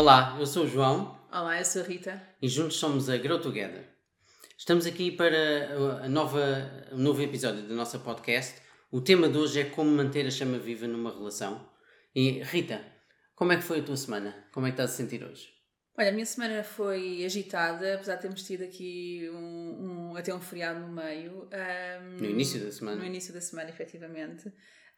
Olá, eu sou o João Olá, eu sou a Rita. e juntos somos a Grow Together. Estamos aqui para a nova, um novo episódio da nossa podcast. O tema de hoje é como manter a chama viva numa relação. E Rita, como é que foi a tua semana? Como é que estás a sentir hoje? Olha, a minha semana foi agitada, apesar de termos tido aqui um, um- até um feriado no meio. Ahm, No início da semana. No início da semana, efetivamente.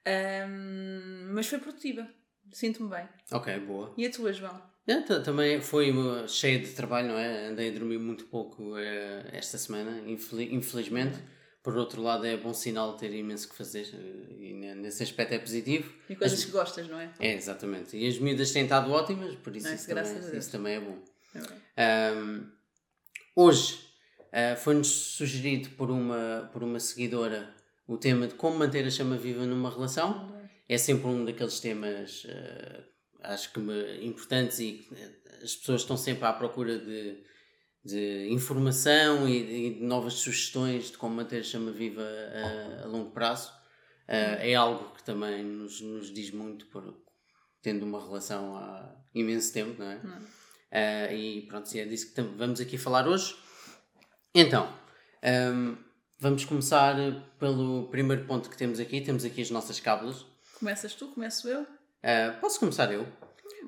Ahm, mas foi produtiva. Sinto-me bem. Ok, boa. E a tua, João? É, ta- também foi cheia de trabalho, não é? Andei a dormir muito pouco eh, esta semana, infeli- infelizmente. Por outro lado, é bom sinal ter imenso que fazer eh, e ne- nesse aspecto é positivo. E coisas As- que gostas, não é? É, exatamente. E as miúdas têm estado ótimas, por isso, Não, isso, também, isso também é bom. É. Ahm, hoje ah, foi-nos sugerido por uma, por uma seguidora o tema de como manter a chama viva numa relação. É sempre um daqueles temas, ah, acho que me- importantes e eh, as pessoas estão sempre à procura de, de informação e, e de novas sugestões de como manter a chama viva a, a longo prazo. Ah, é algo que também nos, nos diz muito por tendo uma relação há imenso tempo, não é? Ah, e pronto, é disso que vamos aqui falar hoje. Então, ahm, vamos começar pelo primeiro ponto que temos aqui. Temos aqui as nossas cábulas. Começas tu, começo eu? Ah, posso começar eu?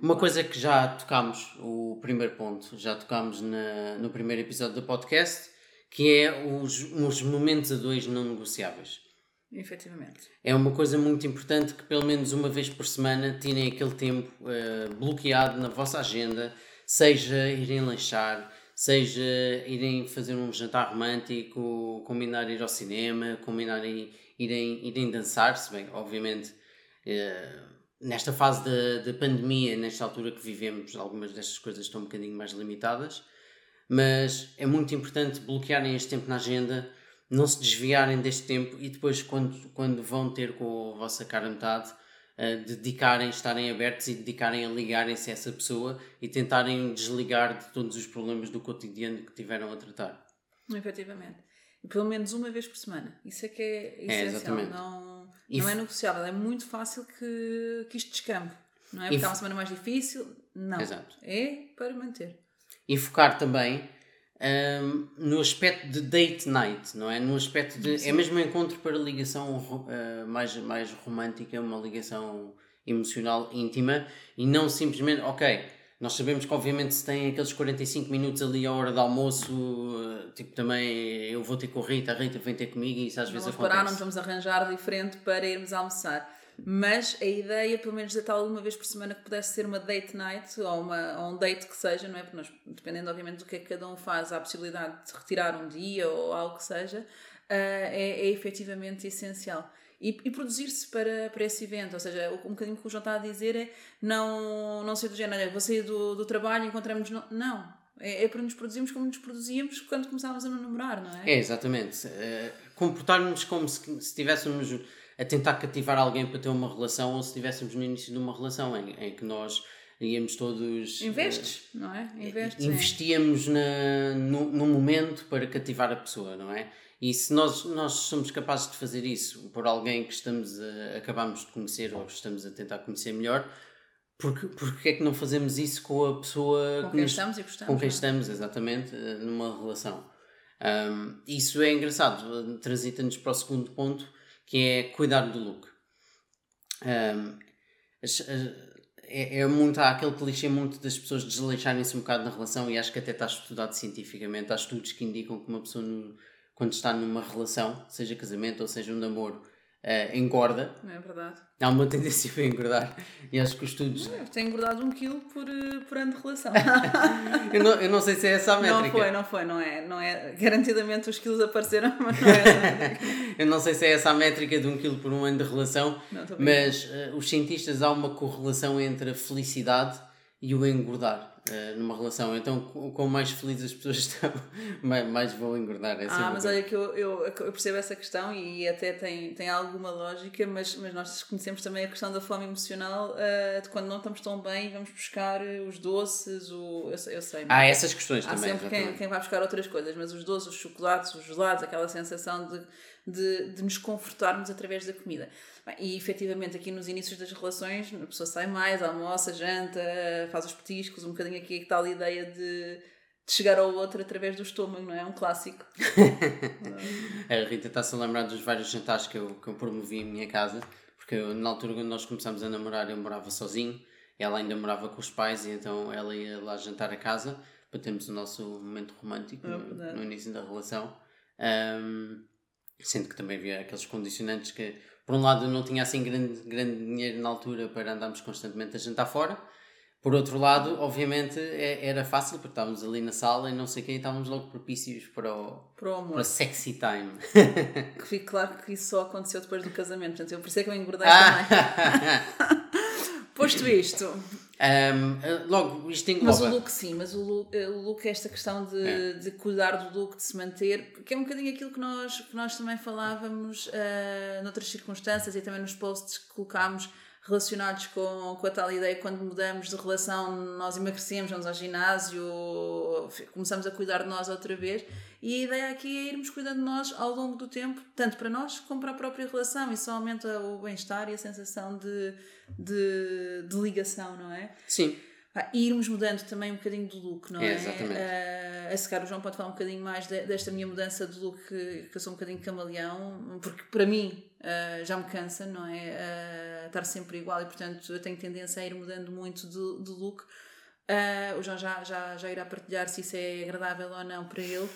Uma coisa que já tocámos, o primeiro ponto, já tocámos na- no primeiro episódio do podcast, que é os, os momentos a dois não negociáveis. Efetivamente. É uma coisa muito importante que pelo menos uma vez por semana tirem aquele tempo eh, bloqueado na vossa agenda, seja irem lanchar, seja irem fazer um jantar romântico, combinar ir ao cinema, combinar ir- irem, irem dançar, se bem, obviamente, eh, nesta fase da, da pandemia, nesta altura que vivemos, algumas destas coisas estão um bocadinho mais limitadas, mas é muito importante bloquearem este tempo na agenda, não se desviarem deste tempo e depois, quando, quando vão ter com a vossa cara metade, eh, dedicarem, estarem abertos e dedicarem a ligarem-se a essa pessoa e tentarem desligar de todos os problemas do cotidiano que tiveram a tratar. Efetivamente. Pelo menos uma vez por semana. Isso é que é essencial. exatamente. não não é negociável. É muito fácil que, que isto descampe. Não é? Porque há uma semana mais difícil. Não. Exato. É para manter. E focar também ahm, no aspecto de date night, não é? No aspecto de. É mesmo um encontro para ligação ah, mais, mais romântica, uma ligação emocional íntima e não simplesmente, ok, nós sabemos que obviamente se tem aqueles 45 minutos ali à hora do almoço, ah, tipo também eu vou ter com a Rita, a Rita vem ter comigo e isso às Não vezes vamos parar, não acontece. vamos arranjar diferente para irmos almoçar. Mas a ideia, pelo menos de tal uma vez por semana, que pudesse ser uma date night ou, uma, ou um date que seja, não é? Porque nós, dependendo obviamente do que é que cada um faz, há a possibilidade de retirar um dia ou algo que seja, ah, é, é efetivamente essencial. E, e produzir-se para, para esse evento, ou seja, um bocadinho que o João está a dizer é não, não ser do género, vou sair do, do trabalho encontramos. No... Não, é, é para nos produzirmos como nos produzíamos quando começávamos a namorar, não é? É, exatamente. Eh, Comportar-nos como se, se estivéssemos a tentar cativar alguém para ter uma relação ou se estivéssemos no início de uma relação em, em que nós íamos todos. eh, Investes, não é? Investes. é. investíamos na, no, no momento para cativar a pessoa, não é? E se nós, nós somos capazes de fazer isso por alguém que estamos a, acabamos de conhecer ou estamos a tentar conhecer melhor, porque, porque é que não fazemos isso com a pessoa Com que quem nos- estamos e gostamos. com quem não é? estamos, exatamente, eh, numa relação. Um, isso é engraçado, transita-nos para o segundo ponto, que é cuidar do look. Um, é, é muito, há aquele clichê muito das pessoas desleixarem-se um bocado na relação e acho que até está estudado cientificamente. Há estudos que indicam que uma pessoa, no- quando está numa relação, seja casamento ou seja um namoro, eh, engorda. Não é verdade? Há uma tendência para engordar. E acho que os estudos. Eu tenho engordado um quilo por, eh, por ano de relação. Eu não, eu não sei se é essa a métrica. não foi, não foi, não é, não é. Garantidamente os quilos apareceram, mas não é essa a métrica. Eu não sei se é essa a métrica de um quilo por um ano de relação, Não, mas eh, os cientistas há uma correlação entre a felicidade e o engordar. uh, numa relação. Então, com mais felizes as pessoas estão, mais, mais vão engordar. É ah, mas olha que eu, eu, eu, percebo essa questão e até tem, tem alguma lógica, mas, mas nós conhecemos também a questão da fome emocional uh, de quando não estamos tão bem vamos buscar os doces, o, eu, eu sei. Há essas questões há também. Há sempre quem, quem vai buscar outras coisas, mas os doces, os chocolates, os gelados, aquela sensação de, de, de nos confortarmos através da comida. E efetivamente aqui nos inícios das relações a pessoa sai mais, almoça, janta, faz os petiscos, um bocadinho aqui que tal ideia de, de chegar ao outro através do estômago, não é? Um clássico. a Rita está-se a lembrar dos vários jantares que eu, que eu promovi em minha casa, porque eu, na altura quando nós começámos a namorar eu morava sozinho, ela ainda morava com os pais e então ela ia lá jantar a casa para termos o nosso momento romântico é no, no, início da relação. Um, sendo que também havia aqueles condicionantes que por um lado, eu não tinha assim grande, grande dinheiro na altura para andarmos constantemente a jantar fora. Por outro lado, obviamente, é, era fácil, porque estávamos ali na sala e não sei e estávamos logo propícios para o, para o amor. Para sexy time. que fique claro que isso só aconteceu depois do casamento, portanto, eu por isso é que eu engordei ah. também. Posto isto, um, eh, logo, isto engloba... Mas o look sim, mas o look, eh, o look é esta questão de, é. de cuidar do look, de se manter, porque é um bocadinho aquilo que nós, que nós também falávamos uh, noutras circunstâncias e também nos posts que colocámos relacionados com, com a tal ideia quando mudamos de relação, nós emagrecemos, vamos ao ginásio, começamos a cuidar de nós outra vez. E a ideia aqui é irmos cuidando de nós ao longo do tempo, tanto para nós como para a própria relação. Isso aumenta o bem-estar e a sensação de, de, de ligação, não é? Sim. E irmos mudando também um bocadinho do look, não é? é exatamente. Uh, a secar o João pode falar um bocadinho mais de, desta minha mudança de look, que, que eu sou um bocadinho camaleão, porque para mim uh, já me cansa, não é? Uh, estar sempre igual e portanto eu tenho tendência a ir mudando muito de, de look. O João já, já, já irá partilhar se isso é agradável ou não para ele.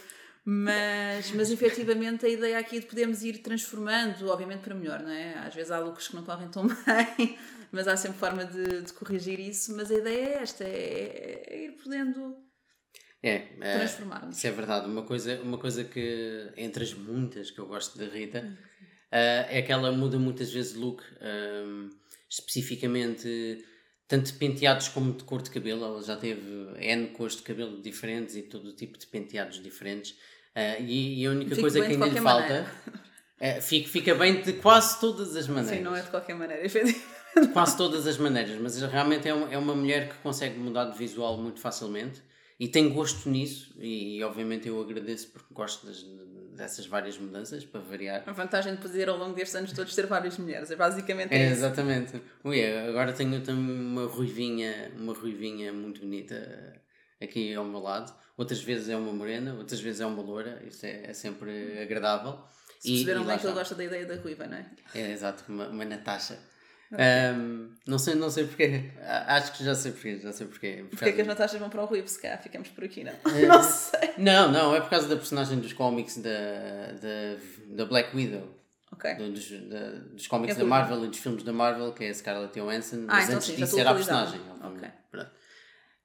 Mas, mas efetivamente a ideia aqui de podermos ir transformando, obviamente para melhor, não é? Às vezes há looks que não correm tão bem, mas há sempre forma de, de corrigir isso. Mas a ideia é esta: é, é ir podendo é, é transformar-nos. Isso é verdade. Uma coisa, uma coisa que, entre as muitas que eu gosto da Rita, uh, é que ela muda muitas vezes de look, um, especificamente tanto de penteados como de cor de cabelo. Ela já teve N cores de cabelo diferentes e todo tipo de penteados diferentes. Uh, e, e, a única Fico coisa que ainda lhe falta é, fica, fica bem de quase todas as maneiras. Sim, não é de qualquer maneira, efetivamente. De quase todas as maneiras, mas realmente é uma, é uma mulher que consegue mudar de visual muito facilmente e tem gosto nisso. E, e obviamente eu agradeço porque gosto das, dessas várias mudanças, para variar. A vantagem de poder ao longo destes anos todos ter várias mulheres, é basicamente é, isso. Exatamente. Ui, agora tenho também uma ruivinha, uma ruivinha muito bonita aqui ao meu lado. Outras vezes é uma morena, outras vezes é uma loura, isso é, é sempre agradável. Se perceberam e, bem que ele gosta da ideia da ruiva, não é? É, exato, uma, uma Natasha. Um, não sei, não sei porquê. Acho que já sei porquê, já sei porquê. Por porquê que as Natashas vão para o Ruivo, se calhar ficamos por aqui, não? É, não sei. Não, não, é por causa da personagem dos cómics da, da, da Black Widow. Okay. Do, dos, da, dos cómics é da Marvel e dos filmes da Marvel, que é a Scarlett Johansson, ah, mas então antes sim, disso era a personagem. Okay.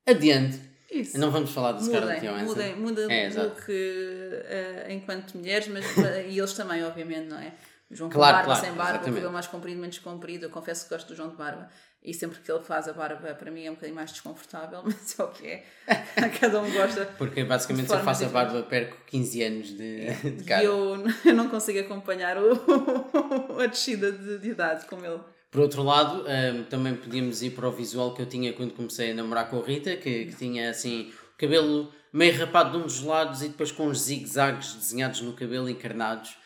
Adiante. Isso. Não vamos falar de Scarlett Johansson. Mudem, mudem é, look uh, enquanto mulheres, mas e eles também, obviamente, não é? João claro, com barba, claro, sem barba, o cabelo mais comprido, menos comprido. Eu confesso que gosto do João de barba. E sempre que ele faz a barba, para mim é um bocadinho mais desconfortável, mas é o que é. Cada um gosta. Porque basicamente se eu faço a barba, perco 15 anos de, de cara. E eu, eu não consigo acompanhar o, a descida de, de idade com ele. Por outro lado, um, também podíamos ir para o visual que eu tinha quando comecei a namorar com a Rita, que, que tinha assim o cabelo meio rapado de um dos lados e depois com uns zigue-zagues desenhados no cabelo encarnados.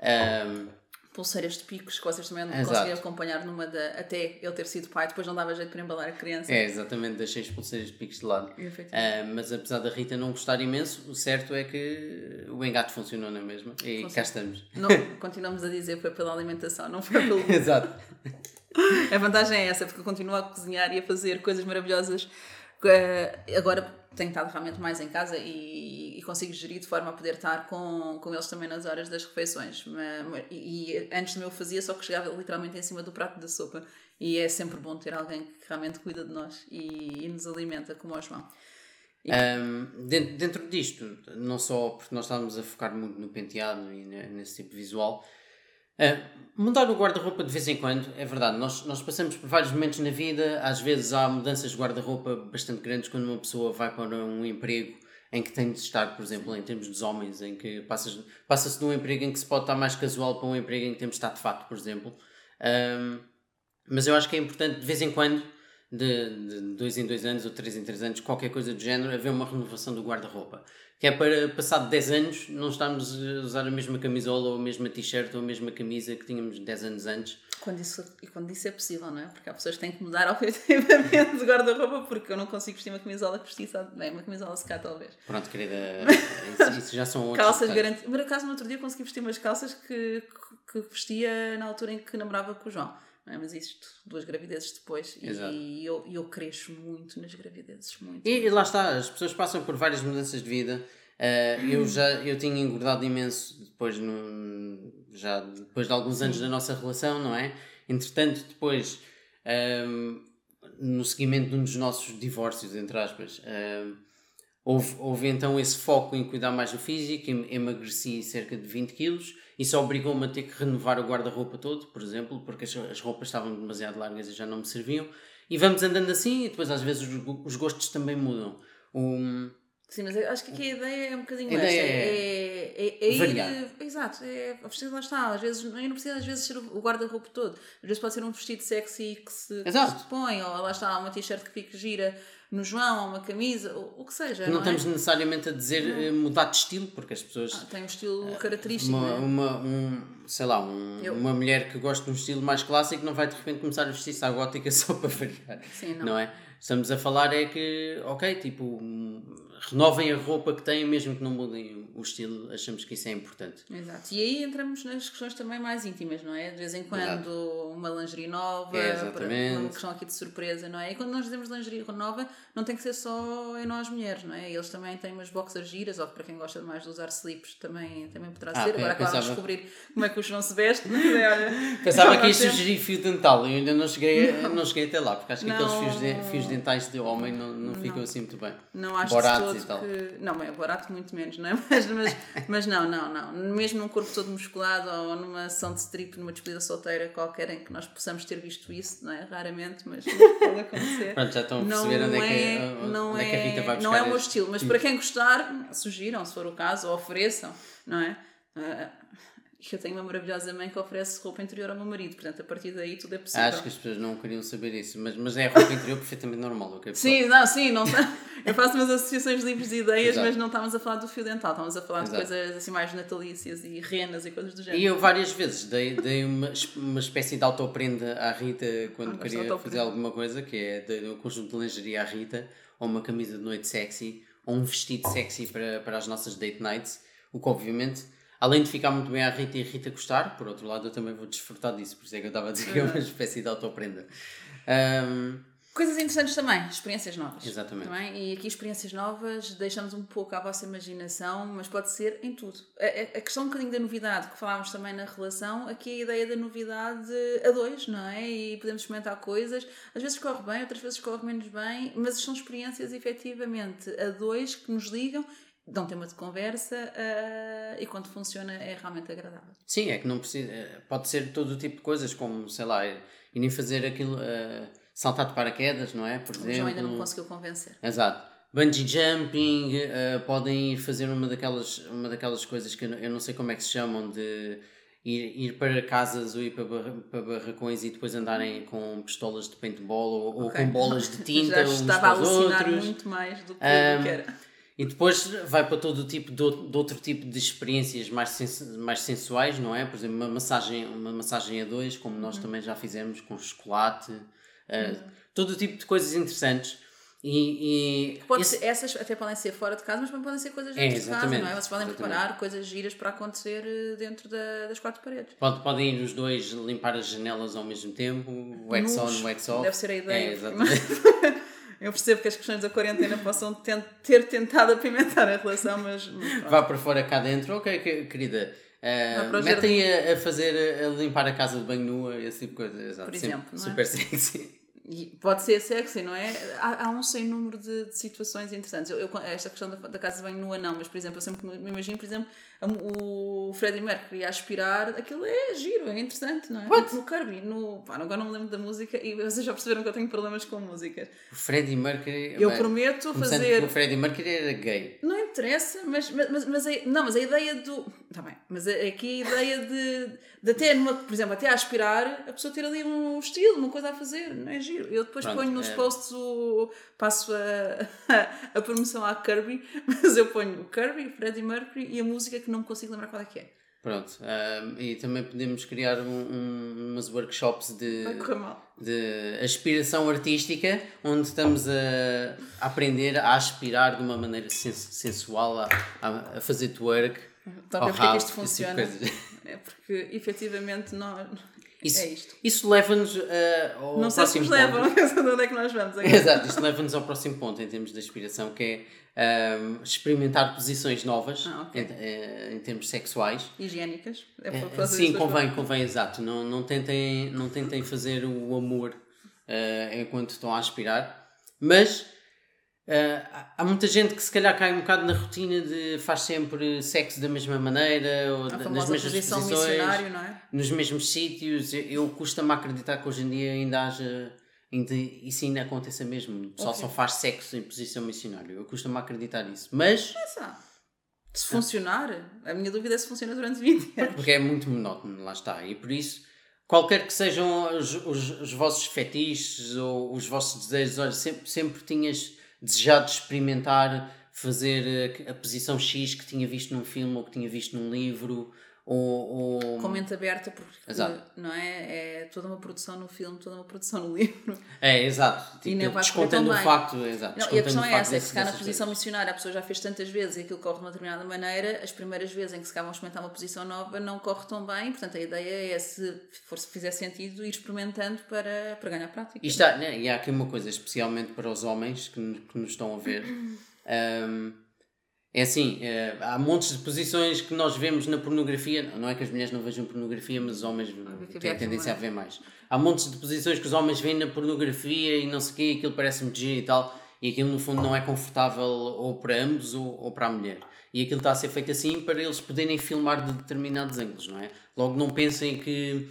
Um, pulseiras de picos que vocês também não conseguiam acompanhar numa da. até ele ter sido pai, depois não dava jeito para embalar a criança. É, exatamente, deixei as pulseiras de picos de lado. Uh, mas apesar da Rita não gostar imenso, o certo é que o engate funcionou na mesma e Funciona. cá estamos. Não, continuamos a dizer foi pela alimentação, não foi pelo. Exato. A vantagem é essa, porque eu continuo a cozinhar e a fazer coisas maravilhosas. Uh, agora tenho estado realmente mais em casa e, e, consigo gerir de forma a poder estar com, com eles também nas horas das refeições. E, e, antes de eu fazia, só que chegava literalmente em cima do prato da sopa. E é sempre bom ter alguém que realmente cuida de nós e, e nos alimenta, como o João. Um, dentro, dentro disto, não só porque nós estávamos a focar muito no penteado e nesse tipo de visual, Uh, mudar o guarda-roupa de vez em quando, é verdade. Nós, nós passamos por vários momentos na vida, às vezes há mudanças de guarda-roupa bastante grandes quando uma pessoa vai para um emprego em que tem de estar, por exemplo, em termos dos homens, em que passas, passa-se de um emprego em que se pode estar mais casual para um emprego em que temos de estar de fato, por exemplo. Um, mas eu acho que é importante, de vez em quando, de, de dois em dois anos ou três em três anos, qualquer coisa do género, haver uma renovação do guarda-roupa. Que é para, passado 10 anos, não estarmos a usar a mesma camisola ou a mesma t-shirt ou a mesma camisa que tínhamos 10 anos antes. Quando isso, e quando isso é possível, não é? Porque há pessoas que têm que mudar objetivamente de guarda-roupa porque eu não consigo vestir uma camisola que vesti, bem, uma camisola secar talvez. Pronto, querida, isso, isso já são outros. Calças garantidas. Por acaso, no outro dia consegui vestir umas calças que, que vestia na altura em que namorava com o João. É? Mas isto, duas gravidezes depois, Exato. e eu, eu cresço muito nas gravidezes. Muito, e, muito. e lá está, as pessoas passam por várias mudanças de vida. Uh, eu já eu tinha engordado imenso depois, no, já depois de alguns anos da nossa relação, não é? Entretanto, depois, um, no seguimento de um dos nossos divórcios, entre aspas, um, houve, houve então esse foco em cuidar mais do físico, emagreci cerca de 20 quilos isso obrigou-me a ter que renovar o guarda-roupa todo, por exemplo, porque as, as, roupas estavam demasiado largas e já não me serviam. E vamos andando assim e depois às vezes os, os gostos também mudam. Um, Sim, mas acho que aqui a ideia é um bocadinho esta. É, é, é, é ir. Exato, é oferecer, lá está. Às vezes, não precisa às vezes ser o guarda-roupa todo. Às vezes pode ser um vestido sexy que se, que se põe, ou lá está, uma t-shirt que fica gira no João, ou uma camisa, ou o que seja. Não, não estamos é? necessariamente a dizer não. Eh, mudar de estilo, porque as pessoas. Ah, têm um estilo característico. Uma, é? uma, um, sei lá, um, uma mulher que gosta de um estilo mais clássico não vai de repente começar a vestir-se à gótica só para variar. Sim, não. não é? Estamos a falar é que, ok, tipo, renovem a roupa que têm, mesmo que não mudem o estilo, achamos que isso é importante. Exato. E aí entramos nas questões também mais íntimas, não é? De vez em quando Exato. uma lingerie nova, é, uma questão aqui de surpresa, não é? E quando nós dizemos lingerie nova, não tem que ser só em nós mulheres, não é? Eles também têm umas boxers giras, ou para quem gosta mais de usar slips, também, também poderá ah, ser. Agora acabamos pensava... de descobrir como é que o João se veste, é? Pensava que ia sugerir fio dental, eu ainda não cheguei, não. não cheguei até lá, porque acho que não. aqueles fios, de, fios dentais de homem não, não, não, ficam assim muito bem. Não acho Boratos tal. Que... Não, é barato muito menos, não é? Mas, mas, mas não, não, não. Mesmo num corpo todo musculado ou numa sessão de strip, numa despedida solteira qualquer em que nós possamos ter visto isso, não é? Raramente, mas pode acontecer. Pronto, já estão a perceber onde, é, que, é, não onde é, é que a Rita vai buscar Não é o meu estilo, mas para quem gostar, sugiram, se for o caso, ou ofereçam, não é? Uh, que eu tenho uma maravilhosa mãe que oferece roupa interior ao meu marido, portanto a partir daí tudo é possível. Acho que as pessoas não queriam saber isso, mas, mas é roupa interior perfeitamente normal. Okay, sim, não, sim, não tá... eu faço umas associações livres de ideias, Exato. mas não estávamos a falar do fio dental, estávamos a falar Exato. de coisas assim mais natalícias e renas e coisas do género. E eu várias vezes dei, dei uma, uma espécie de autoprenda à Rita quando ah, queria fazer alguma coisa, que é dei um conjunto de lingerie à Rita, ou uma camisa de noite sexy, ou um vestido sexy para, para as nossas date nights, o que obviamente além de ficar muito bem à Rita e a Rita gostar, por outro lado eu também vou desfrutar disso, por isso é que eu estava a dizer que é uma uhum. espécie de autoprenda. Um, Coisas interessantes também, experiências novas. Exatamente. Também. E aqui experiências novas deixamos um pouco à vossa imaginação, mas pode ser em tudo. A, a, questão um bocadinho da novidade, que falávamos também na relação, aqui a ideia da novidade a dois, não é? E podemos experimentar coisas, às vezes corre bem, outras vezes corre menos bem, mas são experiências efetivamente a dois que nos ligam dão tema de conversa uh, e quando funciona é realmente agradável. Sim, é que não precisa, eh, pode ser todo o tipo de coisas, como sei lá, e nem fazer aquilo, uh, saltar de paraquedas, não é? Por o exemplo. João ainda não conseguiu convencer. Exato. Bungee jumping, uh, podem ir fazer uma daquelas, uma daquelas coisas que eu não sei como é que se chamam, de ir, ir para casas ou ir para, para barracões e depois andarem com pistolas de paintball ou, okay. ou com bolas de tinta Já estava a alucinar outros. muito mais do que, um, que era. E depois vai para todo o tipo de, de outro tipo de experiências mais, mais sensuais, não é? Por exemplo, uma massagem, uma massagem a dois, como nós uhum. também já fizemos, com chocolate, uh, uhum. todo o tipo de coisas interessantes. E, e esse... essas até podem ser fora de casa, mas também podem ser coisas dentro é, de casa, não é? Vocês podem exatamente. preparar coisas giras para acontecer eh, dentro da, das quatro paredes. Pode, podem ir os dois limpar as janelas ao mesmo tempo, wax on, wax off. Deve ser a ideia. É, exatamente. Eu percebo que as questões da quarentena possam ter tentado apimentar a relação, mas. Vá para fora cá dentro, ok, querida. Uh, metem a, a, fazer, a limpar a casa de banho nua, esse tipo de coisa. Exato. Por exemplo, Super, super sexy. E pode ser sexy, não é? Há, há um sem número de, de situações interessantes. Eu, eu, esta questão da, da casa banho nua não, mas por exemplo, eu sempre me imagino, por exemplo, o Freddie Mercury a aspirar, aquilo é giro, é interessante, não é? What? No Kirby, no, pá, agora não me lembro da música e vocês já perceberam que eu tenho problemas com músicas. O Freddie Mercury. Eu prometo fazer. O Freddie Mercury era gay. Não interessa, mas, mas, mas, mas a, não, mas a ideia do. Está bem, mas aqui a ideia de, de até, numa, por exemplo, até a aspirar, a pessoa ter ali um estilo, uma coisa a fazer, não é giro. Eu depois Pronto, ponho nos é... posts o. passo a, a, promoção à Kirby, mas eu ponho o Kirby, o Freddie Mercury e a música que não me consigo lembrar qual é que é. Pronto, um, e também podemos criar um, um, umas workshops de, de aspiração artística, onde estamos a, a, aprender a aspirar de uma maneira sens sensual, a, a, fazer twerk. Está a ver porque é que isto tipo funciona? É porque efetivamente nós. Isso, é isto. Isso leva-nos uh, ao Não sei se nos levam, onde é que nós vamos agora. Exato, isto leva-nos ao próximo ponto em termos de aspiração, que é um, experimentar posições novas ah, okay. em, eh, em, termos sexuais. Higiênicas. É uh, sim, convém, convém, exato. Não, não, tentem, não tentem fazer o amor uh, enquanto estão a aspirar. Mas uh, há muita gente que se calhar cai um bocado na rotina de faz sempre sexo da mesma maneira, ou a nas mesmas posições, é? nos mesmos sítios. Eu, eu custa-me acreditar que hoje em dia ainda haja ainda, isso ainda aconteça mesmo. Só okay. só faz sexo em posição missionária. Eu costumo acreditar nisso. Mas. Se funcionar, a minha dúvida é se funciona durante 20 anos. Porque é muito monótono, lá está. E por isso, qualquer que sejam os, os, os vossos fetiches ou os vossos desejos, olha, sempre, sempre tinhas desejado experimentar fazer a, a posição X que tinha visto num filme ou que tinha visto num livro ou, ou... Com mente aberta, porque exato. não é? É toda uma produção no filme, toda uma produção no livro. É, exato. Tipo, e vai descontando o facto. Exato, não, e a questão é essa: é que se cá na posição missionária a pessoa já fez tantas vezes e aquilo corre de uma determinada maneira, as primeiras vezes em que se cá vão experimentar uma posição nova não corre tão bem. Portanto, a ideia é, se, for, se fizer sentido, ir experimentando para, para ganhar prática. E, está, né? e há aqui uma coisa, especialmente para os homens que, que nos estão a ver. um, É assim, é, há montes de posições que nós vemos na pornografia, não é que as mulheres não vejam pornografia, mas os homens têm a tendência a ver mais. Há montes de posições que os homens veem na pornografia e não sei o quê, aquilo parece muito giro e tal, e aquilo no fundo não é confortável ou para ambos ou, ou para a mulher. E aquilo está a ser feito assim para eles poderem filmar de determinados ângulos, não é? Logo não pensem que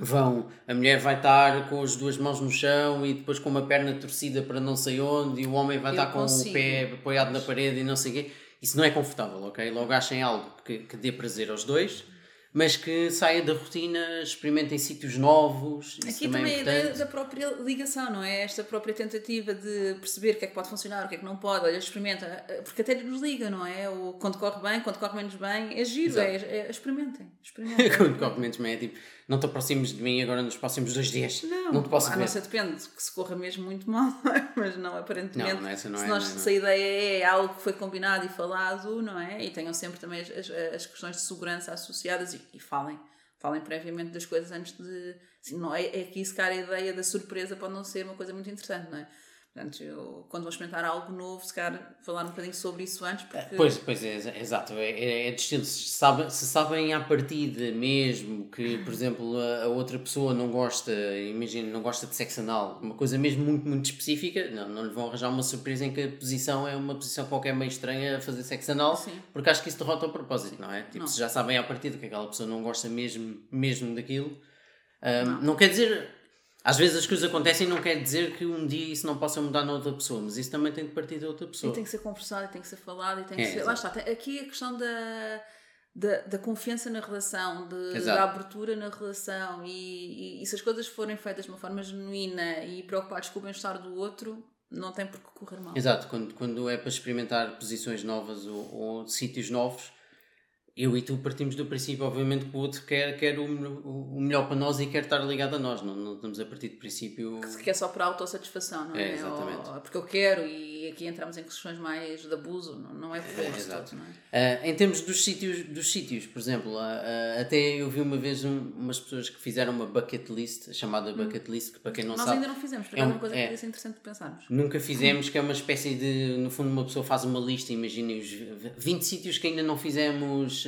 vão, a mulher vai estar com as duas mãos no chão e depois com uma perna torcida para não sei onde e o homem vai Eu estar com consigo. o pé apoiado na parede e não sei o quê. Isso não é confortável, ok? Logo achem algo que, que dê prazer aos dois mas que saia da rotina, experimentem sítios novos. Aqui também, também é a ideia da própria ligação, não é? Esta própria tentativa de perceber o que é que pode funcionar, o que é que não pode, olha, experimenta, porque até nos liga, não é? O, quando corre bem, quando corre menos bem, é giro, é, é, experimentem. experimentem. quando corre menos bem é tipo, não te aproximes de mim agora nos próximos dois dias. Não, não te posso ver. Não sei, depende, que se corra mesmo muito mal, mas não, aparentemente. Não, essa não se, é, nós, não, não. se a ideia é algo que foi combinado e falado, não é? E tenham sempre também as, as, as questões de segurança associadas e, e falem falem previamente das coisas antes de. Assim, não é, é que isso, cara, a ideia da surpresa pode não ser uma coisa muito interessante, não é? Portanto, eu, quando vou experimentar algo novo, se calhar falar um bocadinho sobre isso antes. Porque... Pois, pois é, exato. É, é, é distinto. Se sabem, se sabem à partida mesmo que, por exemplo, a, a outra pessoa não gosta, imagina, não gosta de sexo anal, uma coisa mesmo muito, muito específica, não, não lhe vão arranjar uma surpresa em que a posição é uma posição qualquer meio estranha a fazer sexo anal, Sim. porque acho que isso derrota o propósito, não é? Tipo, não. se já sabem à partida que aquela pessoa não gosta mesmo, mesmo daquilo, um, não. não quer dizer às vezes as coisas acontecem e não quer dizer que um dia isso não possa mudar na outra pessoa, mas isso também tem de partir da outra pessoa. E tem que ser conversado, e tem que ser falado, e tem que é, ser. Lá está, aqui a questão da, da, da confiança na relação, de, da abertura na relação, e, e, e, se as coisas forem feitas de uma forma genuína e preocupados com o bem-estar do outro, não tem por que correr mal. Exato, quando, quando é para experimentar posições novas ou, ou sítios novos eu e tu partimos do princípio, obviamente, que o outro quer, quer o, o melhor para nós e quer estar ligado a nós. Não, não estamos a partir do princípio. Que é só por autossatisfação, não é? é exatamente. Ou, porque eu quero e aqui entramos em questões mais de abuso, não, não é por é. Todo, é? Uh, em termos dos sítios, dos sítios por exemplo, uh, uh, até eu vi uma vez um, umas pessoas que fizeram uma bucket list, chamada hum. bucket list, que para quem não nós sabe. Nós ainda não fizemos, porque é, um, é uma coisa é, que parece interessante pensarmos. Nunca fizemos, que é uma espécie de. No fundo, uma pessoa faz uma lista, imaginem os 20 sítios que ainda não fizemos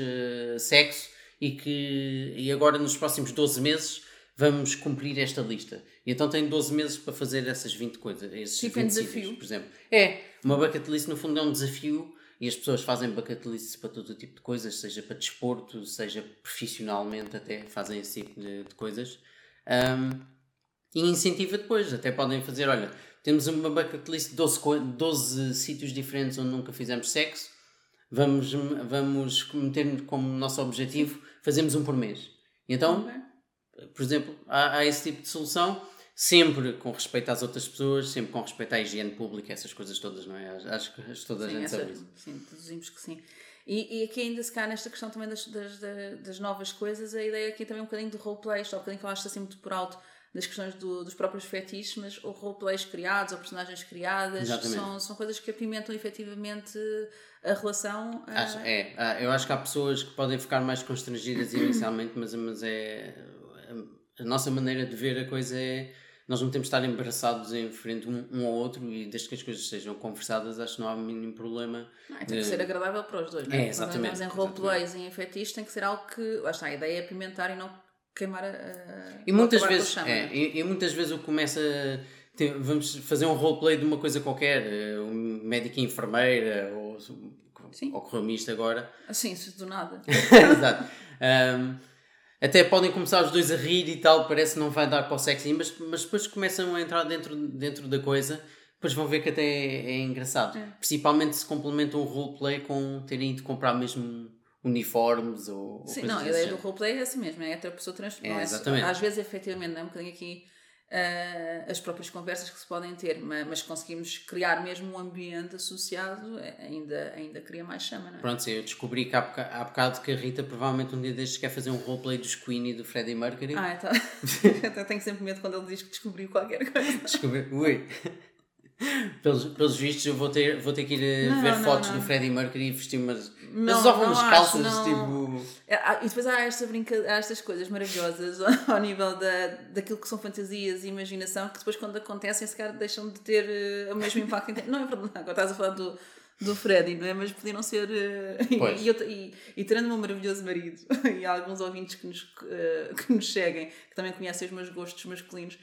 sexo e que e agora nos próximos 12 meses vamos cumprir esta lista. E então tem 12 meses para fazer essas 20 coisas, esses Tipo 20 em desafio. sítios, por exemplo. É, uma bucket list no fundo é um desafio e as pessoas fazem bucket lists para todo o tipo de coisas, seja para desporto, seja profissionalmente até, fazem esse tipo de, de coisas. Um, e incentiva depois, até podem fazer, olha, temos uma bucket list de 12, co- 12 sítios diferentes onde nunca fizemos sexo, vamos, vamos meter como nosso objetivo, fazemos um por mês. Então, Ok. Por exemplo, há, há esse tipo de solução, sempre com respeito às outras pessoas, sempre com respeito à higiene pública, essas coisas todas, não é? Acho que toda a Sim, gente essa- sabe isso. sim, deduzimos que sim. E, e aqui ainda se cá nesta questão também das, das, da- das novas coisas, a ideia aqui também é um bocadinho do roleplay, está um bocadinho que eu acho assim muito por alto das questões do- dos próprios fetiches, mas ou roleplays criados ou personagens criadas são, são coisas que apimentam efetivamente a relação. ah, Acho- é, eu acho que há pessoas que podem ficar mais constrangidas inicialmente, mas, mas é. A, nossa maneira de ver a coisa é. Nós não temos de estar embaraçados em frente um, um ao outro e desde que as coisas sejam conversadas, acho que não há o mínimo problema. Não, tem que de- ser agradável para os dois, não É, é? Quando exatamente, andamos em roleplays e em fetiches tem que ser algo que. Lá está, a ideia é apimentar e não queimar a. E muitas vezes, chama, é, não é? e, e muitas vezes o que começa. tem- vamos fazer um roleplay de uma coisa qualquer, eh, um médico e enfermeira, ou, Sim. agora. Assim, do nada. Exato. Um, até podem começar os dois a rir e tal, parece que não vai dar para o sexy, mas, mas depois começam a entrar dentro, dentro da coisa, depois vão ver que até é, é engraçado. Principalmente se complementam o roleplay com terem ido comprar mesmo uniformes ou, ou Sim, coisas não, a ideia do roleplay é essa mesmo, é outra pessoa transformar. É, exatamente. Às vezes, efetivamente, é um bocadinho aqui ah, as próprias conversas que se podem ter, mas, mas conseguimos criar mesmo um ambiente associado, é, ainda, ainda cria mais chama, não é? Pronto, sim, eu descobri que há, boca- há bocado que a Rita provavelmente um dia destes quer fazer um roleplay dos Queen e do Freddie Mercury. Ah, então. eu tenho sempre medo quando ele diz que descobriu qualquer coisa. Descobri, ui. Pelos, pelos vistos, eu vou ter, vou ter que ir eh, Não, ver não, fotos não. do Freddie Mercury e vestir umas. Não, usavam não umas acho, calças não. tipo. É, há- E depois há, esta brinca... há estas coisas maravilhosas ao nível da, daquilo que são fantasias e imaginação que depois, quando acontecem, se calhar deixam de ter eh, o mesmo impacto. Não é verdade, agora estás a falar do, do Freddy, não é? Mas podiam ser. eh, e-. E, e, tendo o meu maravilhoso marido e alguns ouvintes que nos, eh, que nos seguem, que também conhecem os meus gostos masculinos,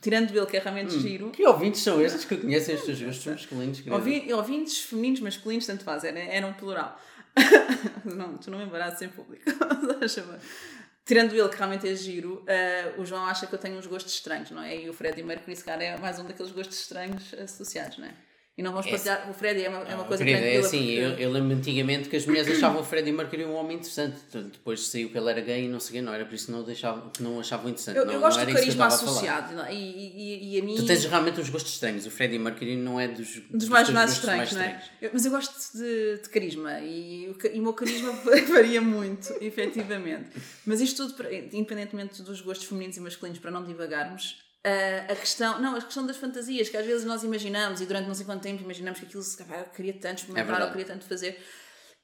tirando ele, que é realmente giro. Que ouvintes são estes que conhecem os teus gostos masculinos? Ouvi- ouvintes femininos, masculinos, tanto faz, era, era um plural. não, tu não me embaraças em público. Tirando ele, que realmente é giro, eh, o João acha que eu tenho uns gostos estranhos, não é? E o Freddie Mercury, se calhar, é mais um daqueles gostos estranhos associados, não é? E não vamos Esse- partilhar. O Freddie é uma, é uma Ah, coisa querida, é tranquila. assim, porque- eu, eu lembro antigamente que as mulheres achavam o Freddie Mercury um homem interessante. Depois saiu que ele era gay e não sei o quê, não era por isso que não, deixava, que não achavam interessante. Eu, não, eu gosto não do carisma associado é? e, e, e a mim. Tu tens realmente uns gostos estranhos. O Freddie Mercury não é dos, dos mais, teus mais gostos estranhos, não é? estranhos. Eu- mas eu gosto de, de carisma e, e o meu carisma varia muito, efetivamente. Mas isto tudo, independentemente dos gostos femininos e masculinos, para não divagarmos, a, a questão, não, a questão das fantasias, que às vezes nós imaginamos e durante não sei quanto tempo imaginamos que aquilo se calhar, eu queria tanto experimentar ou verdade. queria tanto fazer.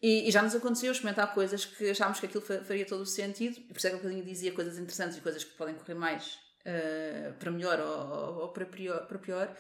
E, e já nos aconteceu experimentar coisas que achámos que aquilo fa- faria todo o sentido, e por isso é que eu um bocadinho dizia coisas interessantes e coisas que podem correr mais eh, para melhor ou, ou para, pior, para pior.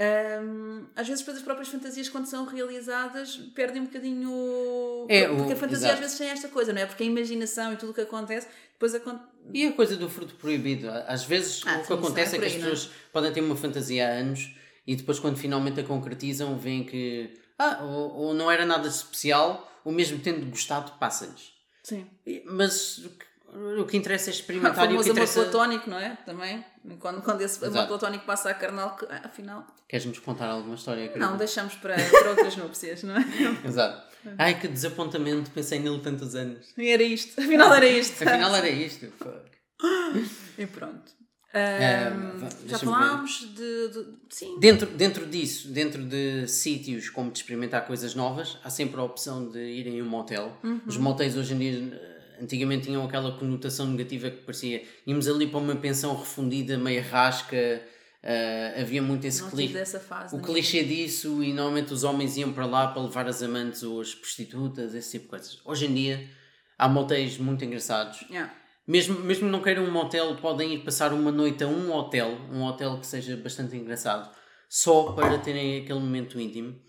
Ahm, às vezes, depois as próprias fantasias, quando são realizadas, perdem um bocadinho. É, porque o- a fantasia exato. às vezes tem esta coisa, não é? Porque a imaginação e tudo o que acontece, depois acontece. E a coisa do fruto proibido? Às vezes Ah, o que acontece é, é que por as aí, pessoas podem ter uma fantasia há anos e depois quando finalmente a concretizam veem que ah, ou, ou não era nada especial, ou mesmo tendo gostado, passa-lhes. Sim. Mas o que, interessa é experimentar e o que famoso amor interessa... platónico, não é? Também. Quando, quando esse amor platónico passa a carnal, que, ah, afinal. Queres-nos contar alguma história? Não, querida? deixamos para, para outras núpcias, não é? Exato. Ai, que desapontamento, pensei nele tantos anos. E era isto. Afinal era isto. Afinal era isto. E pronto. Ah, Ahm, va- já falámos de, de- Sim. Dentro, dentro disso, dentro de sítios como de experimentar coisas novas, há sempre a opção de irem a um motel. Os motéis hoje em dia, antigamente tinham aquela conotação negativa que parecia íamos ali para uma pensão refundida, meia rasca, eh, havia muito esse clichê. O clichê disso, e normalmente os homens iam para lá para levar as amantes ou as prostitutas, esse tipo de coisas. Hoje em dia há motéis muito engraçados. Yeah. Mesmo, mesmo não queiram um motel, podem ir passar uma noite a um hotel, um hotel que seja bastante engraçado, só para terem aquele momento íntimo,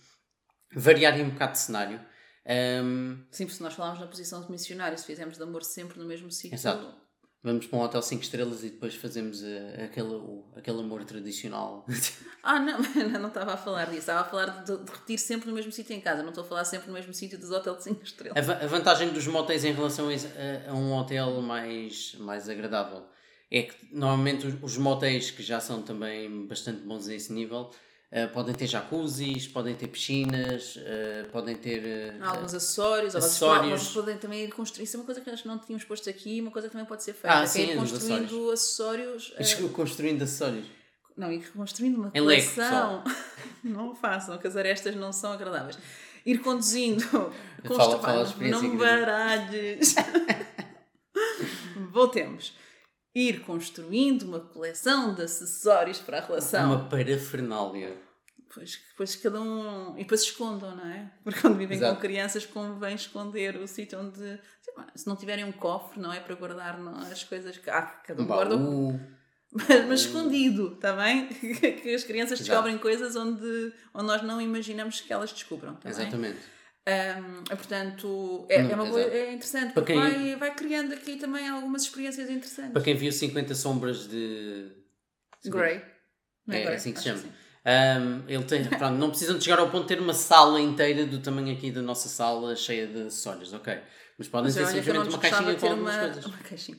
variarem um bocado de cenário. Ahm, Sim, porque se nós falarmos na posição de missionário, se fizermos de amor sempre no mesmo sítio. Exato. Vamos para um hotel 5 estrelas e depois fazemos uh, aquele, o, aquele amor tradicional. Ah, não, não estava a falar disso. Estava a falar de, de repetir sempre no mesmo sítio em casa. Não estou a falar sempre no mesmo sítio dos hotéis de 5 estrelas. A, a, vantagem dos motéis em relação a, a, um hotel mais, mais agradável é que normalmente os, os motéis que já são também bastante bons a esse nível Uh, podem ter jacuzzis, podem ter piscinas, uh, podem ter. Uh, Alguns acessórios, acessórios. podem também ir construir. Isso é uma coisa que nós não tínhamos posto aqui, uma coisa que também pode ser feita. Ah, sim, é ir construindo acessórios. acessórios. construindo acessórios. Não, ir construindo uma coleção. não façam, que as arestas não são agradáveis. Ir conduzindo. Fala não baralhes. Voltemos ir construindo uma coleção de acessórios para a relação. Uma parafernália. Pois, depois cada um. E depois se escondam, não é? Porque quando vivem Exato. com crianças convém esconder o sítio onde. Se não tiverem um cofre, não é? Para guardar as coisas que. Ah, cada um, guarda. Mas, mas escondido, está bem? que as crianças Exato. descobrem coisas onde, onde nós não imaginamos que elas descubram. Tá Exatamente. Bem? Um, portanto, é, é, uma é interessante, porque quem... vai, vai criando aqui também algumas experiências interessantes. Para quem viu 50 Sombras de. Grey. É, é, assim que se chama. Um, ele tem, pronto, não precisam de chegar ao ponto de ter uma sala inteira do tamanho aqui da nossa sala cheia de acessórios, ok? Mas podem ser simplesmente uma caixinha com algumas uma, coisas. Uma caixinha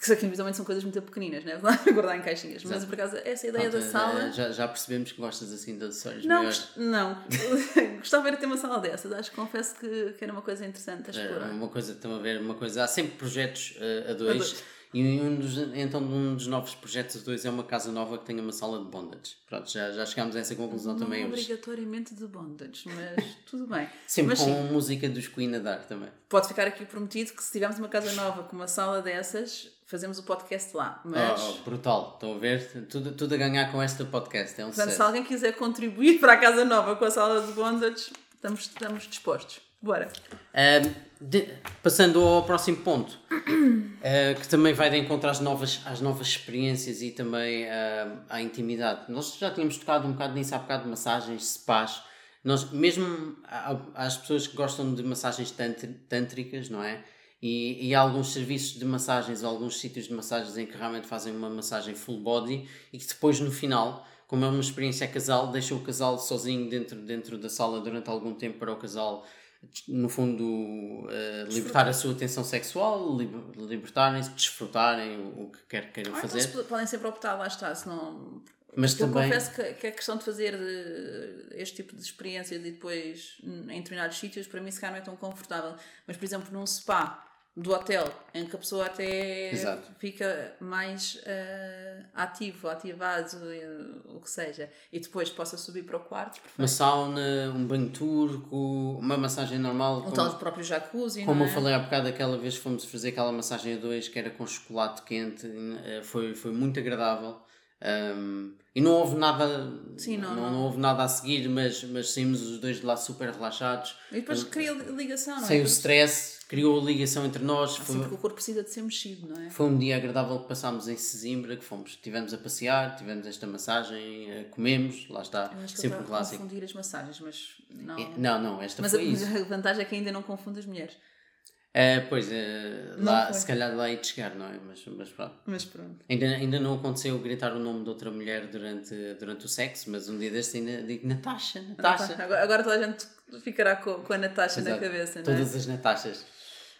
que aqui visualmente são coisas muito pequeninas, né? guardar em caixinhas. Exato. Mas por acaso, essa ideia Pronto, da sala. Já, já percebemos que gostas assim de acessórios não, maiores. Não, gostava de ter uma sala dessas. Acho que confesso que, que era uma coisa interessante a é, explorar. É, uma coisa, estão a ver, uma coisa. Há sempre projetos uh, a dois. A dois. E um dos, então um dos novos projetos a dois é uma casa nova que tenha uma sala de bondage. Pronto, já, já chegámos a essa conclusão não também hoje. obrigatoriamente de bondage, mas tudo bem. Sempre mas, com sim, música dos Queen a dar também. Pode ficar aqui prometido que se tivermos uma casa nova com uma sala dessas, fazemos o podcast lá. Mas... Oh, brutal, estão a ver? Tudo, tudo a ganhar com este podcast. É um Portanto, sucesso. se alguém quiser contribuir para a casa nova com a sala de bondage, estamos, estamos dispostos. Bora. Um, de, passando ao próximo ponto, uh, que também vai de encontro às novas, às novas experiências e também uh, à intimidade. Nós já tínhamos tocado um bocado nisso há bocado de massagens, spas. Nós, mesmo às pessoas que gostam de massagens tântricas, não é? E, e há alguns serviços de massagens, alguns sítios de massagens em que realmente fazem uma massagem full body e que depois no final, como é uma experiência casal, deixam o casal sozinho dentro, dentro da sala durante algum tempo para o casal no fundo, uh, libertar a sua atenção sexual, libertarem-se, desfrutarem o, o que quer que queiram ah, fazer. Então podem sempre optar, lá está, se não. Mas eu também... confesso que, que a questão de fazer de, este tipo de experiências e depois em determinados sítios, para mim, se calhar não é tão confortável. Mas, por exemplo, num spa, do hotel, em que a pessoa até Exato. fica mais uh, ativo, ativado, uh, o que seja, e depois possa subir para o quarto. Perfeito. Uma sauna, um banho turco, uma massagem normal. Um como, tal próprio jacuzzi. Como é? eu falei há bocado, aquela vez fomos fazer aquela massagem a dois que era com chocolate quente, uh, foi, foi muito agradável. Um, e não houve nada Sim, não, não, não, houve nada a seguir, mas, mas saímos os dois de lá super relaxados. E depois cria ligação, não é? Sem o stress, criou a ligação entre nós. Assim, foi, porque o corpo precisa de ser mexido, não é? Foi um dia agradável que passámos em Sesimbra, que fomos, estivemos a passear, tivemos esta massagem, eh, comemos, lá está, Eu acho que sempre um clássico. confundir as massagens, mas não. É, não, não, esta mas foi a, isso. a vantagem é que ainda não confunde as mulheres. Uh, pois, uh, lá, se calhar lá ia chegar, não é? Mas, mas pronto. Mas pronto. Ainda, ainda não aconteceu gritar o nome de outra mulher durante, durante o sexo, mas um dia deste ainda digo Natasha, Natasha. Agora, agora toda a gente ficará com, com a Natasha Exato. na cabeça, não é? Todas as Natashas.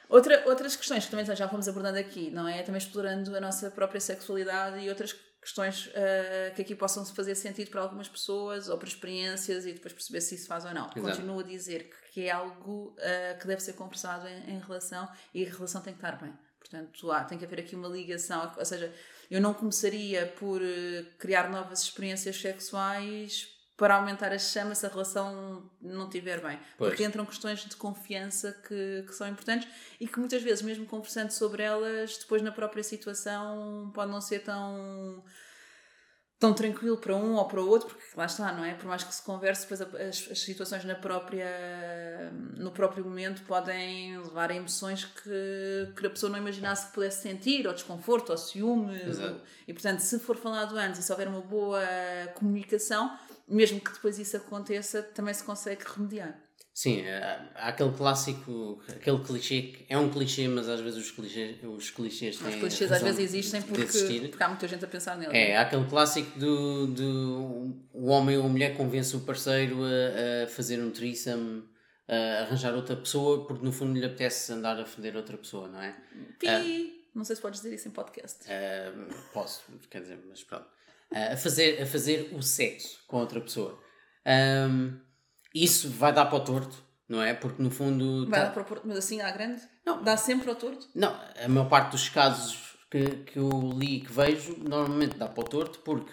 Outra, outras questões que também já fomos abordando aqui, não é? Também explorando a nossa própria sexualidade e outras questões uh, que aqui possam fazer sentido para algumas pessoas ou para experiências e depois perceber se isso faz ou não. Exato. Continuo a dizer que que é algo uh, que deve ser conversado em, em, relação e a relação tem que estar bem. Portanto, há, tem que haver aqui uma ligação, ou seja, eu não começaria por uh, criar novas experiências sexuais para aumentar a chama se a relação não estiver bem. Pois. Porque entram questões de confiança que, que são importantes e que muitas vezes, mesmo conversando sobre elas, depois na própria situação pode não ser tão tão tranquilo para um ou para o outro, porque lá está, não é? Por mais que se converse, depois as, as situações na própria, no próprio momento podem levar a emoções que, que a pessoa não imaginasse que pudesse sentir, ou desconforto, ou ciúme. Ou, e portanto, se for falado antes e se houver uma boa comunicação, mesmo que depois isso aconteça, também se consegue remediar. Sim, há há aquele clássico, aquele clichê que é um clichê, mas às vezes os clichês, os clichês têm. Os clichês às vezes existem porque, porque há muita gente a pensar neles. É, há aquele clássico do, do o homem ou a mulher convence o parceiro a, a fazer um threesome, a arranjar outra pessoa, porque no fundo lhe apetece andar a foder outra pessoa, não é? Pi! Não sei se podes dizer isso em podcast. Ah, posso, quer dizer, mas pronto. A, fazer, a fazer o sexo com outra pessoa. Ahm, isso vai dar para o torto, não é? Porque no fundo. Vai tá- dar para o Porto, mas assim à grande? Não. Dá sempre ao torto? Não, a maior parte dos casos que, que eu li e que vejo, normalmente dá para o torto, porque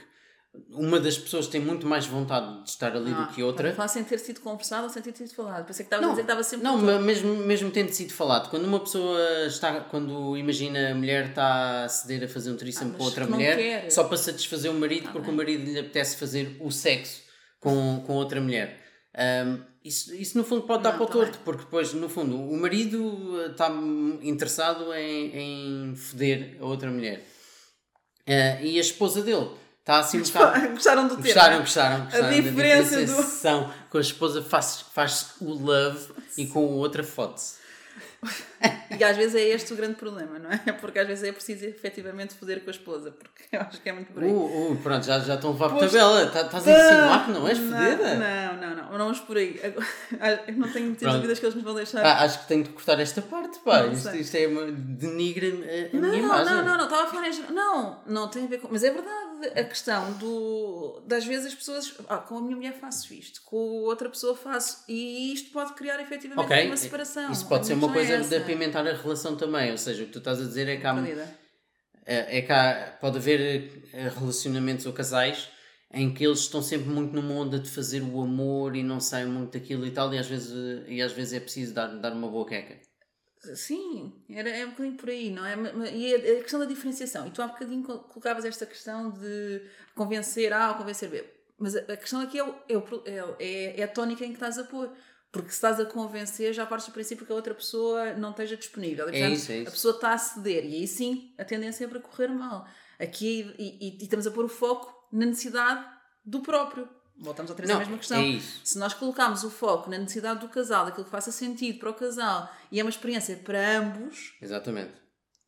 uma das pessoas tem muito mais vontade de estar ali do que outra. Falar sem ter sido conversado ou sem ter sido falado. Pensei que estavas a dizer que estava sempre não, mas mesmo, mesmo tendo sido falado, quando uma pessoa está, quando imagina a mulher está a ceder a fazer um threesome Ah, com outra mulher, quer. só para satisfazer o marido, porque o marido lhe apetece fazer o sexo com, com outra mulher. Ahm, isso, isso no fundo pode dar Não, para o tá torto, porque depois no fundo o marido eh, está interessado em, em foder a outra mulher. Ah, e a esposa dele está assim um bocado. Gostaram do termo? Gostaram, gostaram, gostaram. da diferença do-. Com a esposa faz, faz o love e com a outra foto-se. E às vezes é este o grande problema, não é? Porque às vezes é preciso efetivamente foder com a esposa, porque eu acho que é muito por aí. Uh, uh, pronto, já, já estão a levar por tabela. Tá- Estás a insinuar que não és fodida? Não, não, não, não vamos por aí. Agora, Eu não tenho muitas dúvidas que eles me vão deixar. Ah, acho que tenho de cortar esta parte, pá. Não Isto, isto é uma, denigra a, a Não, minha não, imagem. não, não, não, estava a falar em. Não, não tem a ver com. Mas é verdade, a questão do. Das vezes as pessoas. Ah, com a minha mulher faço isto, com outra pessoa faço. E isto pode criar efetivamente Ok, uma separação. isso pode ser uma questão coisa é apimentar a relação também. Ou seja, o que tu estás a dizer é que há, é, é que há- pode haver eh, relacionamentos ou casais em que eles estão sempre muito numa onda de fazer o amor e não saem muito daquilo e tal, e às vezes, e às vezes é preciso dar, dar uma boa queca. Sim, era, é um bocadinho por aí, não é? E a, questão da diferenciação. E tu há bocadinho col- colocavas esta questão de convencer A ou convencer B. Mas a, questão aqui é, o- é, o é, é, é a tónica em que estás a pôr. Porque se estás a convencer, já partes do princípio que a outra pessoa não esteja disponível. E, É isso, é isso. A pessoa está a ceder. E aí sim, a tendência é para correr mal. Aqui, e, e- e estamos a pôr o foco na necessidade do próprio. Voltamos outra vez à Não, mesma questão. é isso. Se nós colocarmos o foco na necessidade do casal, daquilo que faça sentido para o casal e é uma experiência para ambos, Exatamente.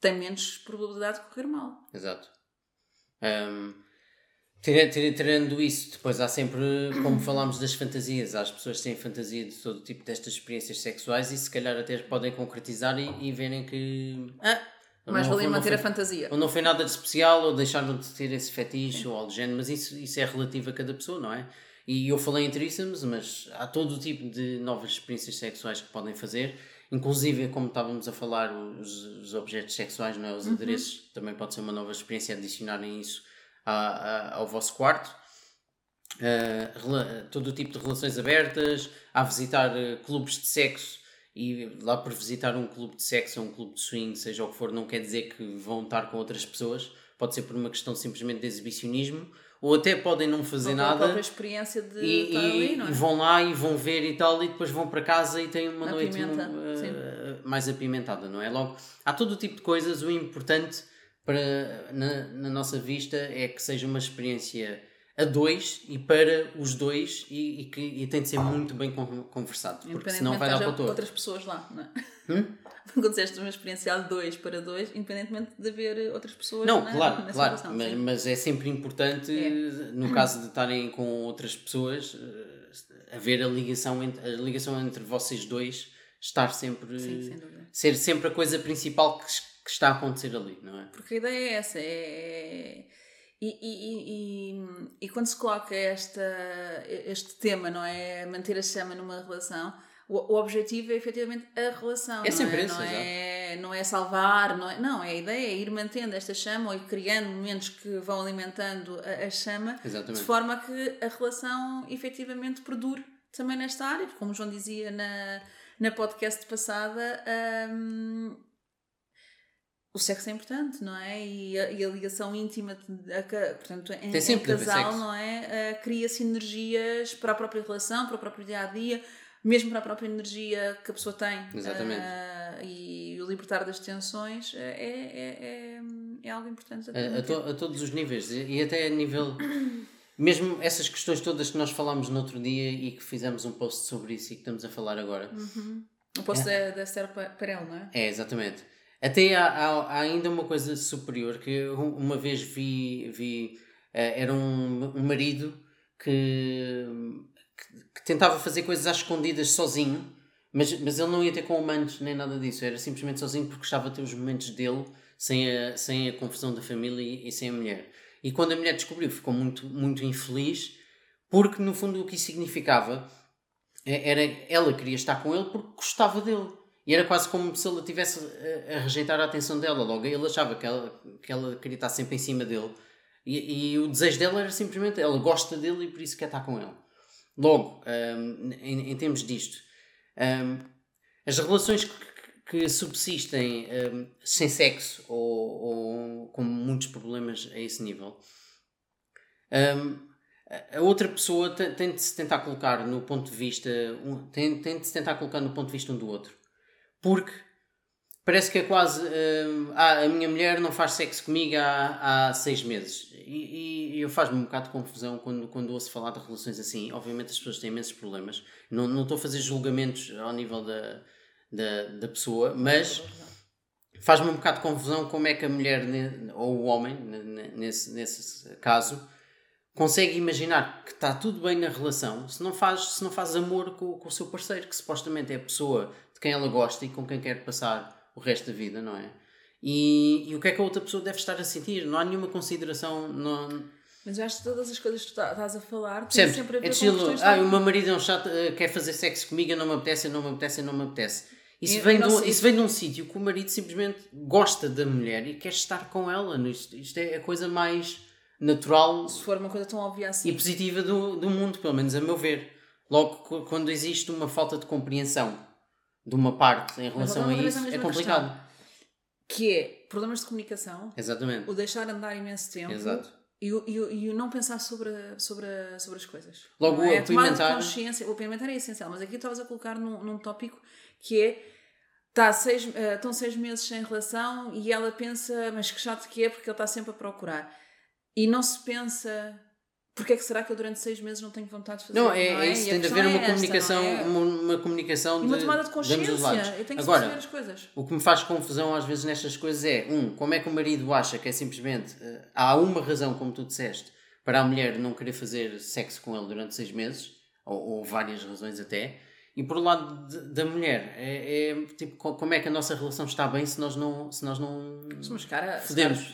tem menos probabilidade de correr mal. Exato. Tira- tirando isso, depois há sempre, como falámos das fantasias, há as pessoas têm fantasia de todo tipo destas experiências sexuais e se calhar até podem concretizar e, e verem que ah, Mais valia foi- manter a foi- fantasia. ou não foi nada de especial, ou deixaram de ter esse fetiche ou algo do género, mas isso, isso é relativo a cada pessoa, não é? E eu falei em threesomes, mas há todo o tipo de novas experiências sexuais que podem fazer, inclusive, como estávamos a falar, os, os objetos sexuais, não é? os adereços, também pode ser uma nova experiência adicionarem isso a- a- ao vosso quarto. Uh, todo o tipo de relações abertas, a visitar uh, clubes de sexo e lá por visitar um clube de sexo ou um clube de swing, seja o que for, não quer dizer que vão estar com outras pessoas, pode ser por uma questão simplesmente de exibicionismo, ou até podem não fazer Ou nada própria experiência de e, estar ali, não é? e vão lá e vão ver e tal, e depois vão para casa e têm uma noite Apimenta, uh, sim. mais apimentada, não é? Logo, há todo o tipo de coisas, o importante para, na, na nossa vista é que seja uma experiência a dois e para os dois e, e que e tem de ser muito bem con- conversado, porque senão vai dar para o haja todo. outras pessoas lá, não é? Hum? Quando disseste uma experiência de dois para dois, independentemente de haver outras pessoas Não, na, claro, nessa claro, relação, mas, mas é sempre importante, É. no caso de estarem com outras pessoas, eh, haver a ligação, entre, a ligação entre vocês dois, estar sempre, Sim, ser sempre a coisa principal que, que está a acontecer ali, não é? Porque a ideia é essa, é... E, e, e, e, e quando se coloca esta, este tema, não é? Manter a chama numa relação, o, o objetivo é efetivamente a relação. É não sempre é? esse, não é, não é salvar, não é, não, é a ideia é ir mantendo esta chama ou ir criando momentos que vão alimentando a, a chama Exatamente. de forma que a relação efetivamente perdure também nesta área, porque como o João dizia na, na podcast passada, hum, o sexo é importante, não é? E a, e a ligação íntima, a portanto, em, Tem em casal, não é? Ah, Cria-se energias para a própria relação, para o próprio dia a dia, mesmo para a própria energia que a pessoa tem. Exatamente. Ah, e o libertar das tensões é, é, é, é algo importante. A, a to- a todos os níveis e até a nível mesmo essas questões todas que nós falámos no outro dia e que fizemos um post sobre isso e que estamos a falar agora. O posto é. da Esther Perel, não é? É, exatamente. Até há, há, há ainda uma coisa superior que eu uma vez vi, vi eh, era um, um marido que, que, que tentava fazer coisas às escondidas sozinho, mas, mas ele não ia ter com amantes nem nada disso, era simplesmente sozinho porque gostava de ter os momentos dele sem a, sem a confusão da família e, e sem a mulher. E quando a mulher descobriu, ficou muito, muito infeliz, porque no fundo o que isso significava é- era ela queria estar com ele porque gostava dele. E era quase como se ele tivesse a, rejeitar a atenção dela. Logo, ele achava que ela, que ela queria estar sempre em cima dele. E, e o desejo dela era simplesmente ela gosta dele e por isso quer estar com ele. Logo, hum, em, em termos disto, hum, as relações que, que subsistem hum, sem sexo ou, ou com muitos problemas a esse nível, hum, a- outra pessoa te- tem de se tentar colocar no ponto de vista, um- tem, tem de se tentar colocar no ponto de vista um do outro. Porque parece que é quase. hum, ah, a minha mulher não faz sexo comigo há, há seis meses. E, e eu faz-me um bocado de confusão quando, quando ouço falar de relações assim. Obviamente as pessoas têm imensos problemas. Não, não estou a fazer julgamentos ao nível da, da, da pessoa, mas faz-me um bocado de confusão como é que a mulher ou o homem, ne- ne- nesse, nesse caso, consegue imaginar que está tudo bem na relação se não faz, se não faz amor com, com o seu parceiro, que supostamente é a pessoa de quem ela gosta e com quem quer passar o resto da vida, não é? E, e o que é que a outra pessoa deve estar a sentir? Não há nenhuma consideração. Não, Mas eu acho que todas as coisas que tu tá- estás a falar têm Sempre. sempre a É ver com estilo, questões ah, o meu marido é um chato, eh, quer fazer sexo comigo, não me apetece, não me apetece, não me apetece. Isso, E- vem, sei- isso vem de um sítio que o marido simplesmente gosta da mulher e quer estar com ela. Isto, isto é a coisa mais natural Se for uma coisa tão óbvia assim. e positiva do, do mundo, pelo menos a meu ver. Logo, qu- quando existe uma falta de compreensão de uma parte em relação a isso, é complicado. Que é problemas de comunicação, Exatamente. o deixar andar imenso tempo Exato. e o, e, o, e o não pensar sobre, a- sobre, a- sobre as coisas. Logo, o é? Tomada de apimentar- consciência. O apimentar é essencial, mas aqui estavas a colocar num, num tópico que é. Tá seis, eh, estão seis meses sem relação e ela pensa, mas que chato que é porque ele está sempre a procurar. E não se pensa, porque é que será que eu durante seis meses não tenho vontade de fazer? Não, é, é isso, tem de haver é uma esta, comunicação, não é? uma, uma comunicação E uma de, tomada de de consciência. Eu tenho que Agora, as coisas. O que me faz confusão às vezes nestas coisas é, um, como é que o marido acha que é simplesmente. eh, há uma razão, como tu disseste, para a mulher não querer fazer sexo com ele durante seis meses, ou, ou várias razões até, e por lado de- da mulher, é, é, tipo, co- como é que a nossa relação está bem se nós não. Se nós não Mas cara, se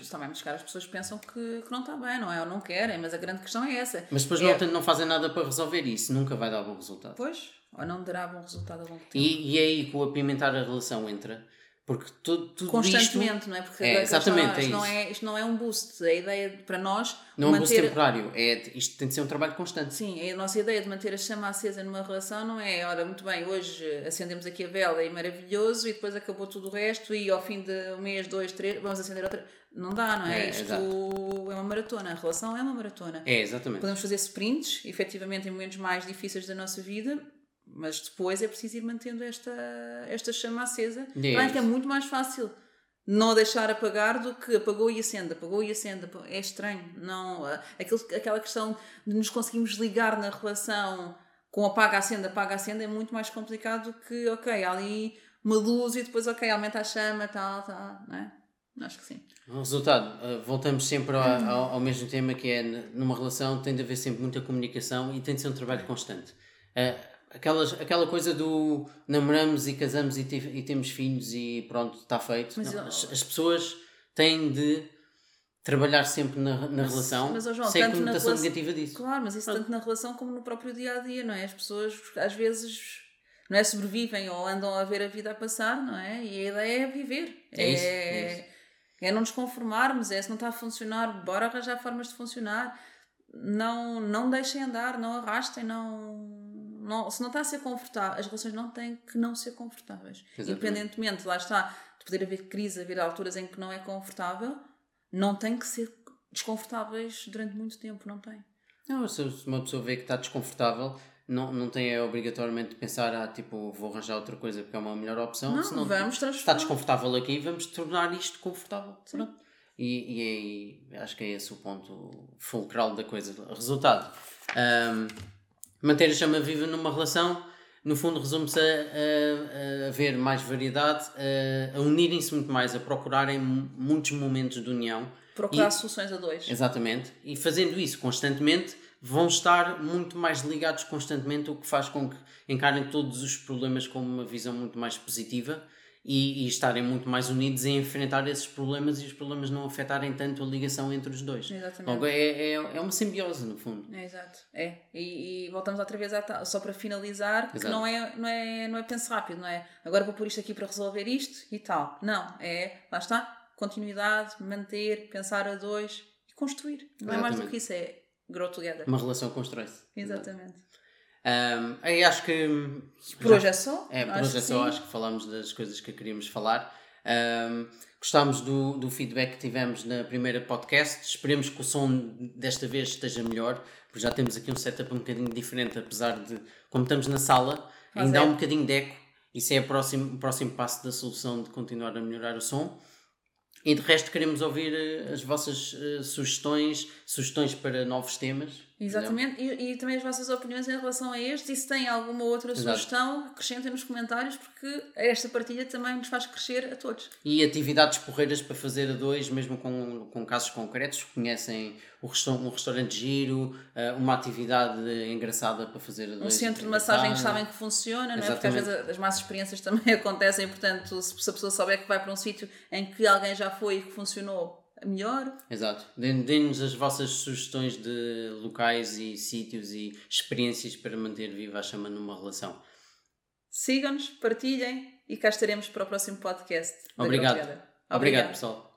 também, mas cara, as pessoas pensam que, que não está bem, não é? Ou não querem, mas a grande questão é essa. mas depois É- não, não fazem nada para resolver isso, nunca vai dar bom resultado. Pois, ou não dará bom resultado a longo tempo. E, e é aí que o apimentar a relação entra, porque tu, tudo Constantemente, isto não é? Porque É, exatamente, isto, é não isso. é, isto não é um boost. A ideia de- para nós não é um boost manter. temporário, é, isto tem de ser um trabalho constante. Sim, a nossa ideia de manter a chama acesa numa relação não é, ora, muito bem, hoje acendemos aqui a vela e maravilhoso e depois acabou tudo o resto e ao fim de um mês, dois, três, vamos acender outra. Não dá, não é? É, Isto exato. é uma maratona. A relação é uma maratona. É, exatamente. Podemos fazer sprints, efetivamente, em momentos mais difíceis da nossa vida, mas depois é preciso ir mantendo esta, esta chama acesa. É Claro que é isso. muito mais fácil não deixar apagar do que apagou e acende, apagou e acende. É estranho. Não, ah, aquilo, aquela questão de nos conseguirmos ligar na relação com apaga, acende, apaga, acende é muito mais complicado do que, ok, ali uma luz e depois, ok, aumenta a chama, tal, tal, não é? Acho que sim. O resultado, uh, voltamos sempre ao, ao, ao mesmo tema que é numa relação tem de haver sempre muita comunicação e tem de ser um trabalho constante. Aquelas, aquela coisa do namoramos e casamos e, te- e temos filhos e pronto, está feito. Mas Não, eu- as, as pessoas têm de trabalhar sempre na, na relação mas, João, sem a tanto na conotação relação- negativa disso. Claro, mas isso tanto na relação como no próprio dia a dia, não é? As pessoas às vezes não é sobrevivem ou andam a ver a vida a passar, não é? E a ideia é viver. É isso, é isso. é não nos conformarmos, é se não está a funcionar, bora arranjar formas de funcionar. Não, não deixem andar, não arrastem, não, não. Se não está a ser confortável, as relações não têm que não ser confortáveis. Exatamente. Independentemente, lá está, de poder haver crise, haver alturas em que não é confortável, não tem que ser desconfortáveis durante muito tempo, não tem. Não, se uma pessoa vê que está desconfortável, não, não tem é, obrigatoriamente de pensar, ah, tipo, vou arranjar outra coisa porque é uma melhor opção. Não, senão, vamos está desconfortável aqui, vamos tornar isto confortável. Pronto. E, e, acho que é esse o ponto fulcral da coisa. Resultado: um, manter a chama viva numa relação, no fundo, resume-se a, a, a haver mais variedade, a, a unirem-se muito mais, a procurarem muitos momentos de união. Procurar e, soluções a dois. Exatamente. E fazendo isso constantemente, vão estar muito mais ligados constantemente, o que faz com que encarem todos os problemas com uma visão muito mais positiva e, e, estarem muito mais unidos em enfrentar esses problemas e os problemas não afetarem tanto a ligação entre os dois. Exatamente. Logo, é, é, é uma simbiose, no fundo. É, exato. É. E, e voltamos outra vez a, só para finalizar, exato. que não é, não, é, não é penso rápido, não é agora vou pôr isto aqui para resolver isto e tal. Não, é, lá está, continuidade, manter, pensar a dois e construir. Não Exatamente. é mais do que isso, é grow together. Uma relação constrói-se. Exatamente. Um, aí acho que. Por hoje é só? É, por hoje é só, acho que falamos das coisas que queríamos falar. Um, gostámos do, do feedback que tivemos na primeira podcast. Esperemos que o som desta vez esteja melhor, porque já temos aqui um setup um bocadinho diferente, apesar de, como estamos na sala, Mas ainda é. há um bocadinho de eco. Isso é o próximo, o próximo passo da solução de continuar a melhorar o som. E de resto queremos ouvir eh, as vossas uh, sugestões, sugestões para novos temas. Exatamente, e, e, também as vossas opiniões em relação a este, e se têm alguma outra Exato. sugestão, acrescentem nos comentários, porque esta partilha também nos faz crescer a todos. E atividades porreiras para fazer a dois, mesmo com, com casos concretos, conhecem o um restaurante giro, eh, uma atividade engraçada para fazer a dois. Um centro de massagem que sabem que funciona, não é? Porque às vezes as más experiências também acontecem, portanto, se a pessoa souber que vai para um sítio em que alguém já foi e que funcionou, melhor. Exato. Deem-nos as vossas sugestões de locais e sítios e experiências para manter viva a chama numa relação. Sigam-nos, partilhem e cá estaremos para o próximo podcast. Obrigado. Obrigado, Obrigado pessoal.